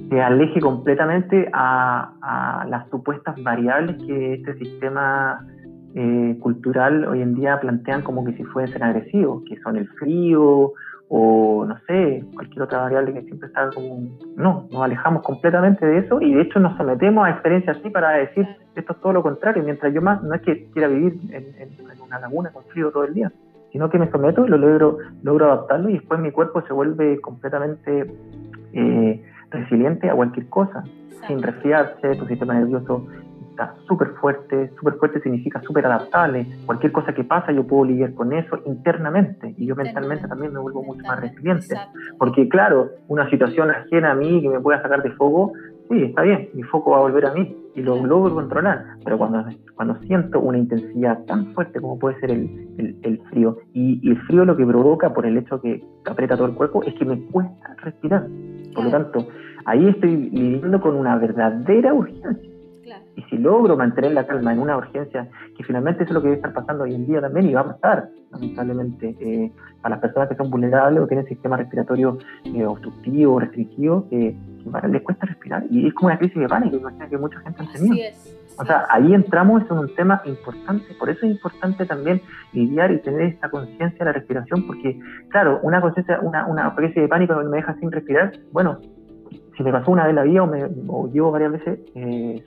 se aleje completamente a, las supuestas variables que este sistema eh, cultural hoy en día plantean como que si fuesen agresivos, que son el frío o no sé, cualquier otra variable que siempre está como... No, nos alejamos completamente de eso y de hecho nos sometemos a experiencias así para decir esto es todo lo contrario, mientras yo más no es que quiera vivir en, en una laguna con frío todo el día, sino que me someto y lo logro, logro adaptarlo y después mi cuerpo se vuelve completamente eh, resiliente a cualquier cosa, sin resfriarse, tu sistema nervioso está súper fuerte, súper fuerte significa súper adaptable, cualquier cosa que pasa yo puedo lidiar con eso internamente y yo mentalmente también me vuelvo mucho más resiliente, porque claro, una situación ajena a mí que me pueda sacar de foco, sí, está bien, mi foco va a volver a mí y lo logro controlar, pero cuando, cuando siento una intensidad tan fuerte como puede ser el, el, frío, y, el frío lo que provoca por el hecho que aprieta todo el cuerpo es que me cuesta respirar, por lo tanto, ahí estoy viviendo con una verdadera urgencia. Y si logro mantener la calma en una urgencia, que finalmente es lo que debe estar pasando hoy en día también y va a pasar, lamentablemente, eh, a las personas que son vulnerables o tienen sistema respiratorio eh, obstructivo, restringido, eh, les cuesta respirar y es como una crisis de pánico que mucha gente ha tenido. O sea, ahí entramos en un tema importante, por eso es importante también lidiar y tener esta conciencia de la respiración, porque, claro, una conciencia, una, una crisis de pánico me deja sin respirar, bueno, si me pasó una vez la vida o, me, o llevo varias veces, eh,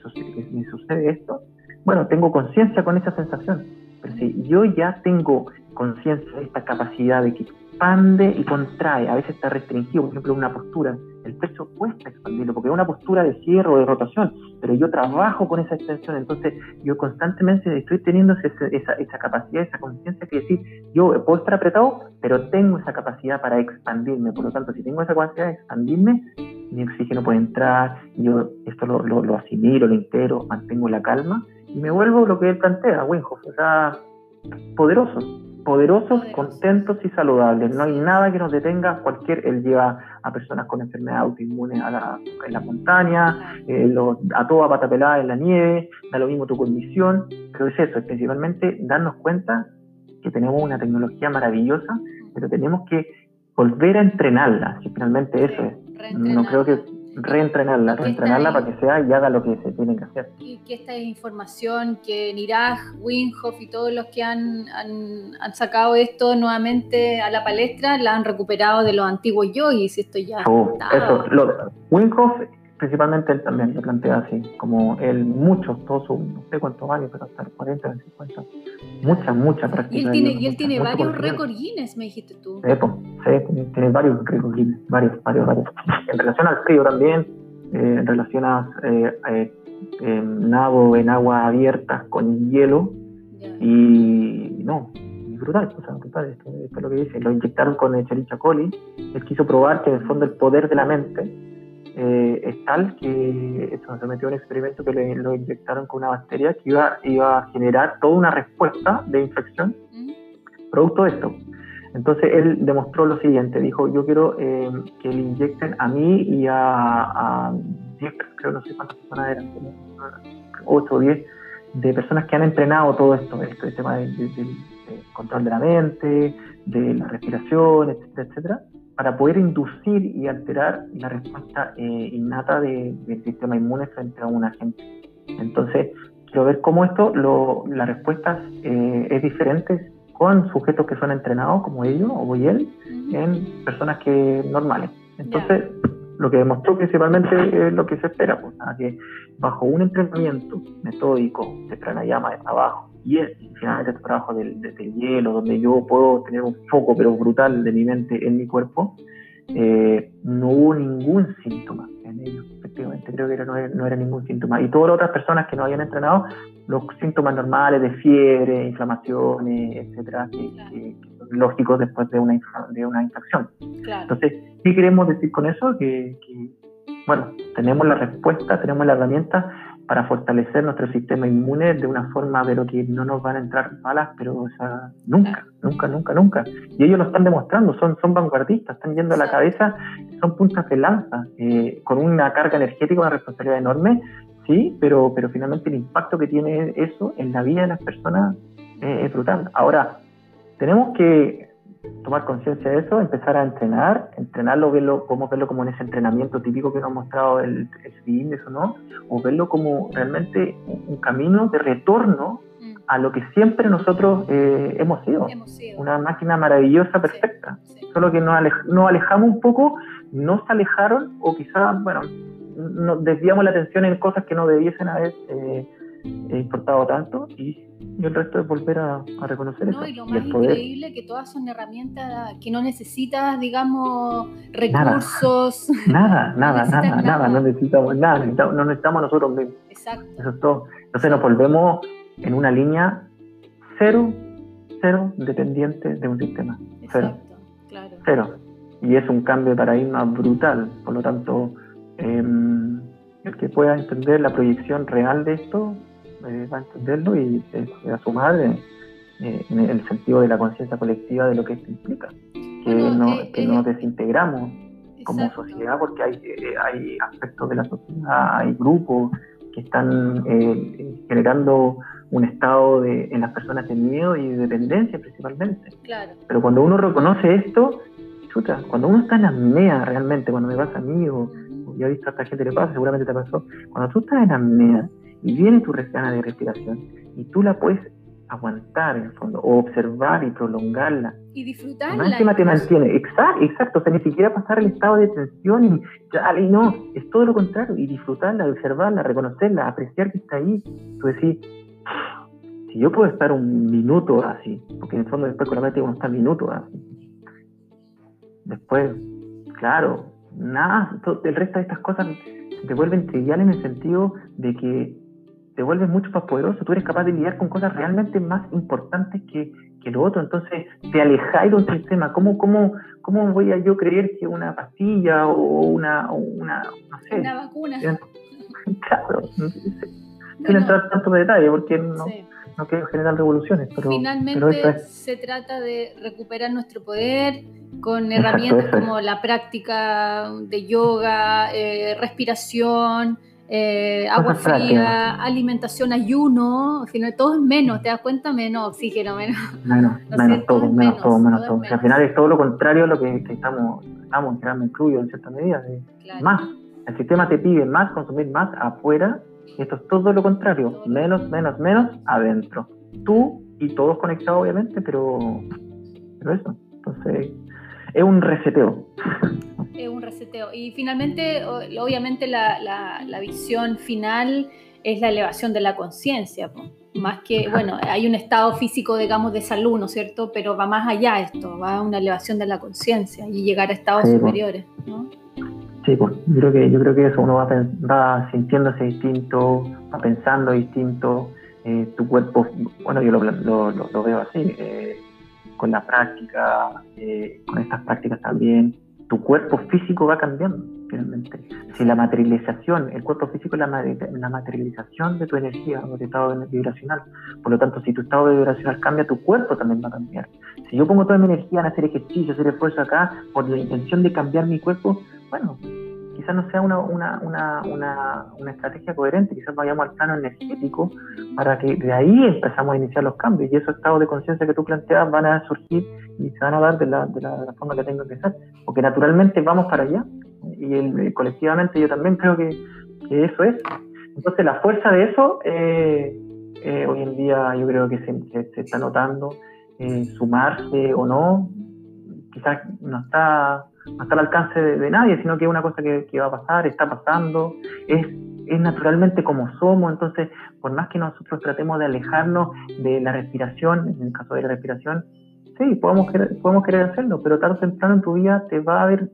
me sucede esto, bueno, tengo conciencia con esa sensación, pero si yo ya tengo conciencia de esta capacidad de que expande y contrae, a veces está restringido, por ejemplo, una postura, el pecho cuesta expandirlo, porque es una postura de cierre o de rotación, pero yo trabajo con esa extensión, entonces yo constantemente estoy teniendo esa, esa, capacidad, esa conciencia que decir, yo puedo estar apretado, pero tengo esa capacidad para expandirme, por lo tanto, si tengo esa capacidad de expandirme, mi oxígeno puede entrar, yo esto lo, lo, lo asimilo, lo integro, mantengo la calma, y me vuelvo lo que él plantea, Winhoff, o sea, poderoso, poderosos, contentos y saludables. No hay nada que nos detenga. Cualquier, él lleva a personas con enfermedad autoinmune a la, en la montaña, eh, a toda pata pelada en la nieve, da lo mismo tu condición. Pero es eso, es principalmente darnos cuenta que tenemos una tecnología maravillosa, pero tenemos que volver a entrenarla. Si finalmente eso es. No creo que reentrenarla, reentrenarla para que sea y haga lo que se tiene que hacer. Y que esta información que Niraj, Winhoff y todos los que han, han, sacado esto nuevamente a la palestra la han recuperado de los antiguos yogis, esto ya oh, Eso, lo, Winhoff principalmente él también lo plantea así, como él, muchos, todos sus, no sé cuántos años, pero hasta 40, 50, muchas, muchas prácticas. Y él tiene, y él tiene varios récords Guinness, me dijiste tú. Sí, sí tiene, varios récords Guinness, varios, varios, varios. En relación al frío también, eh, en relación a eh, eh, nado en agua abierta con hielo, Y no, brutal, o sea, brutal, esto, esto, es lo que dice. Lo inyectaron con el Chericha coli, él quiso probar que en el fondo el poder de la mente eh, es tal que eso, se metió un experimento que le, lo inyectaron con una bacteria que iba, iba a generar toda una respuesta de infección producto de esto. Entonces él demostró lo siguiente, dijo, yo quiero eh, que le inyecten a mí y a, a 10, creo, no sé cuántas personas eran, 8 o 10, de personas que han entrenado todo esto, el tema del control de la mente, de la respiración, etcétera, etcétera, para poder inducir y alterar la respuesta eh, innata del sistema inmune frente a un agente. Entonces, quiero ver cómo esto, lo, las respuestas eh, es diferente con sujetos que son entrenados, como ellos o él, en personas que normales. Entonces, lo que demostró principalmente es lo que se espera, pues, que bajo un entrenamiento metódico de pranayama de trabajo y es finalmente este trabajo del, hielo, donde yo puedo tener un foco pero brutal de mi mente en mi cuerpo, eh, no hubo ningún síntoma en ellos, efectivamente, creo que no, era, ningún síntoma. Y todas las otras personas que no habían entrenado, los síntomas normales de fiebre, inflamaciones, etcétera, que, son lógicos después de una, de una infección. Entonces, ¿qué queremos decir con eso? Que, que, bueno, tenemos la respuesta, tenemos la herramienta para fortalecer nuestro sistema inmune de una forma de lo que no nos van a entrar balas, pero o sea, nunca, nunca, nunca, nunca. Y ellos lo están demostrando, son, son vanguardistas, están yendo a la cabeza, son puntas de lanza, eh, con una carga energética, una responsabilidad enorme, sí, pero, pero finalmente el impacto que tiene eso en la vida de las personas eh, es brutal. Ahora, tenemos que tomar conciencia de eso, empezar a entrenar, entrenarlo, verlo, podemos verlo como en ese entrenamiento típico que nos ha mostrado el, el eso no, o verlo como realmente un, camino de retorno mm. a lo que siempre nosotros eh, hemos, sido. una máquina maravillosa, perfecta, solo que nos, alejamos un poco, nos alejaron o quizás, bueno, nos desviamos la atención en cosas que no debiesen haber eh, importado tanto y y el resto es volver a, reconocer eso. Y lo más increíble que todas son herramientas que no necesitas, digamos, recursos. Nada, nada, nada, nada, no necesitamos nada, no necesitamos nosotros mismos. Exacto. Eso es todo. Entonces nos volvemos en una línea cero, cero dependiente de un sistema. Cero. claro. Cero. Y es un cambio de paradigma brutal. Por lo tanto, em, el que pueda entender la proyección real de esto eh, va a entenderlo y a su madre eh, en el sentido de la conciencia colectiva de lo que esto implica. Que, no, eh, que nos desintegramos como sociedad porque hay, hay aspectos de la sociedad, hay grupos que están generando un estado de, en las personas de miedo y de dependencia principalmente. Claro. Pero cuando uno reconoce esto, chuta, cuando uno está en apnea realmente, cuando me pasa a mí o, yo he visto a esta gente le pasa, seguramente te pasó, cuando tú estás en apnea, y viene tu gana de respiración y tú la puedes aguantar en el fondo o observar y prolongarla. Y disfrutarla. te mantiene, exacto, exacto, o sea, ni siquiera pasar el estado de tensión y, y no, es todo lo contrario, y disfrutarla, observarla, reconocerla, apreciar que está ahí. Tú decís, si yo puedo estar un minuto así, porque en el fondo después con la mente uno está minutos así. Después, claro, nada, el resto de estas cosas te vuelven triviales en el sentido de que te vuelves mucho más poderoso, tú eres capaz de lidiar con cosas realmente más importantes que, que lo otro, entonces te alejáis de un sistema, ¿Cómo, cómo, ¿cómo voy a yo creer que una pastilla o una, una no sé, una vacuna? Claro, no sé, sin entrar tanto detalle porque no, no quiero generar revoluciones, pero finalmente se trata de recuperar nuestro poder con herramientas como la práctica de yoga, eh, respiración, eh, agua fría, alimentación, ayuno, al final todo es menos, ¿te das cuenta? Menos oxígeno, menos. Menos, menos todo, menos, todo, menos todo. al final es todo lo contrario a lo que, estamos, estamos, ya me incluyo en cierta medida, más. El sistema te pide más, consumir más afuera, y esto es todo lo contrario, menos, menos, menos adentro. Tú y todos conectados, obviamente, pero, pero eso. Entonces, es un reseteo. Es un reseteo. Y finalmente, obviamente, la, la, visión final es la elevación de la conciencia. Más que, bueno, hay un estado físico, digamos, de salud, ¿no es cierto? Pero va más allá esto, va a una elevación de la conciencia y llegar a estados superiores, ¿no? Sí, pues yo creo que, yo creo que eso uno va, va sintiéndose distinto, va pensando distinto, eh, tu cuerpo, bueno, yo lo, lo, veo así, eh, con la práctica, eh, con estas prácticas también, tu cuerpo físico va cambiando finalmente. Si la materialización, el cuerpo físico es la, la materialización de tu energía de tu estado vibracional. Por lo tanto, si tu estado vibracional cambia, tu cuerpo también va a cambiar. Si yo pongo toda mi energía en hacer ejercicio, hacer esfuerzo acá, por la intención de cambiar mi cuerpo, bueno, quizás no sea una, una, una, una, una estrategia coherente, quizás vayamos al plano energético para que de ahí empezamos a iniciar los cambios. Y esos estados de conciencia que tú planteas van a surgir y se van a dar de la, de la, forma que tengo que ser, porque naturalmente vamos para allá. Y el, colectivamente yo también creo que, que, eso es. Entonces la fuerza de eso eh, eh, hoy en día yo creo que se, se está notando, eh, sumarse o no, quizás no está no está al alcance de, nadie, sino que es una cosa que, va a pasar, está pasando, es, es naturalmente como somos, entonces por más que nosotros tratemos de alejarnos de la respiración, en el caso de la respiración, sí, podemos querer, podemos querer hacerlo, pero tarde o temprano en tu vida te va a haber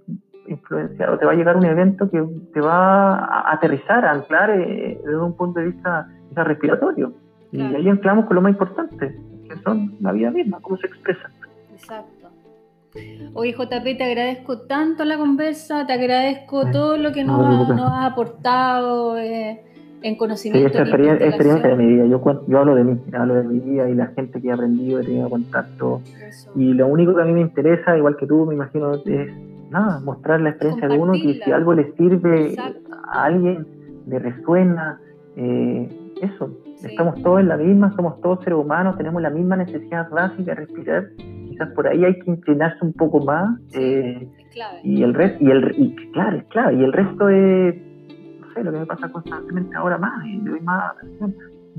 influenciado, te va a llegar un evento que te va a aterrizar, a anclar eh, desde un punto de vista respiratorio. Y ahí anclamos con lo más importante, que son la vida misma, cómo se expresa. Exacto. Oye, JP, te agradezco tanto la conversa, te agradezco todo lo que nos, ha, has aportado eh, en conocimiento. Sí, esta experiencia, de mi vida. Yo, yo hablo de mí, hablo de mi vida y la gente que he aprendido, he tenido contacto. Y lo único que a mí me interesa, igual que tú, me imagino, es nada, mostrar la experiencia de uno y si algo le sirve a alguien, le resuena, eh, eso. Estamos todos en la misma, somos todos seres humanos, tenemos la misma necesidad básica de respirar por ahí hay que inclinarse un poco más. Eh, y el resto, y el, y, claro, es clave, y el resto es, no sé, lo que me pasa constantemente ahora más, y le doy más atención,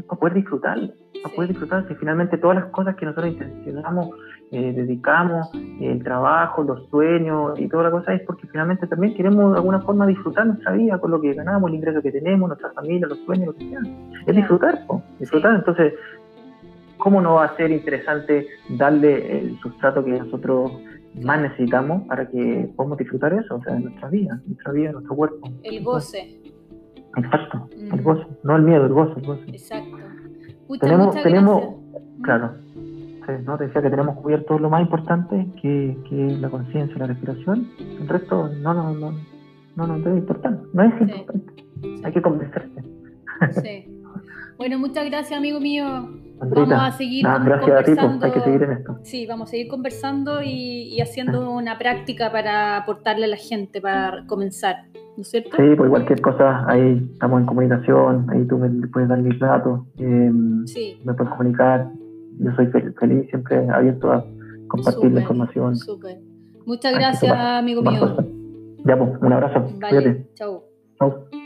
para poder disfrutar, para poder disfrutar, si finalmente todas las cosas que nosotros intencionamos, eh, dedicamos, el trabajo, los sueños y toda la cosa es porque finalmente también queremos de alguna forma disfrutar nuestra vida con lo que ganamos, el ingreso que tenemos, nuestra familia, los sueños, lo que sea. Es disfrutar, disfrutar. Entonces, ¿cómo no va a ser interesante darle el sustrato que nosotros más necesitamos para que podamos disfrutar eso, o sea, de nuestra vida, nuestra vida, nuestro cuerpo? El goce. Exacto, el goce, no el miedo, el goce, el goce. Exacto. tenemos, tenemos, claro, ¿no? te decía que tenemos cubierto lo más importante, que, que es la conciencia, la respiración. El resto no, no, no, no, no, no es importante, no es importante. Hay que convencerse. Sí. Bueno, muchas gracias, amigo mío. Vamos a seguir gracias a ti, pues, hay que seguir en esto. Sí, vamos a seguir conversando y, haciendo una práctica para aportarle a la gente, para comenzar, ¿no es cierto? Sí, pues cualquier cosa, ahí estamos en comunicación, ahí tú me puedes dar mis datos, em, sí. me puedes comunicar. Yo soy feliz, siempre abierto a compartir la información. Súper. Muchas gracias, amigo mío. Ya, pues, un abrazo. Vale, chao. Chao.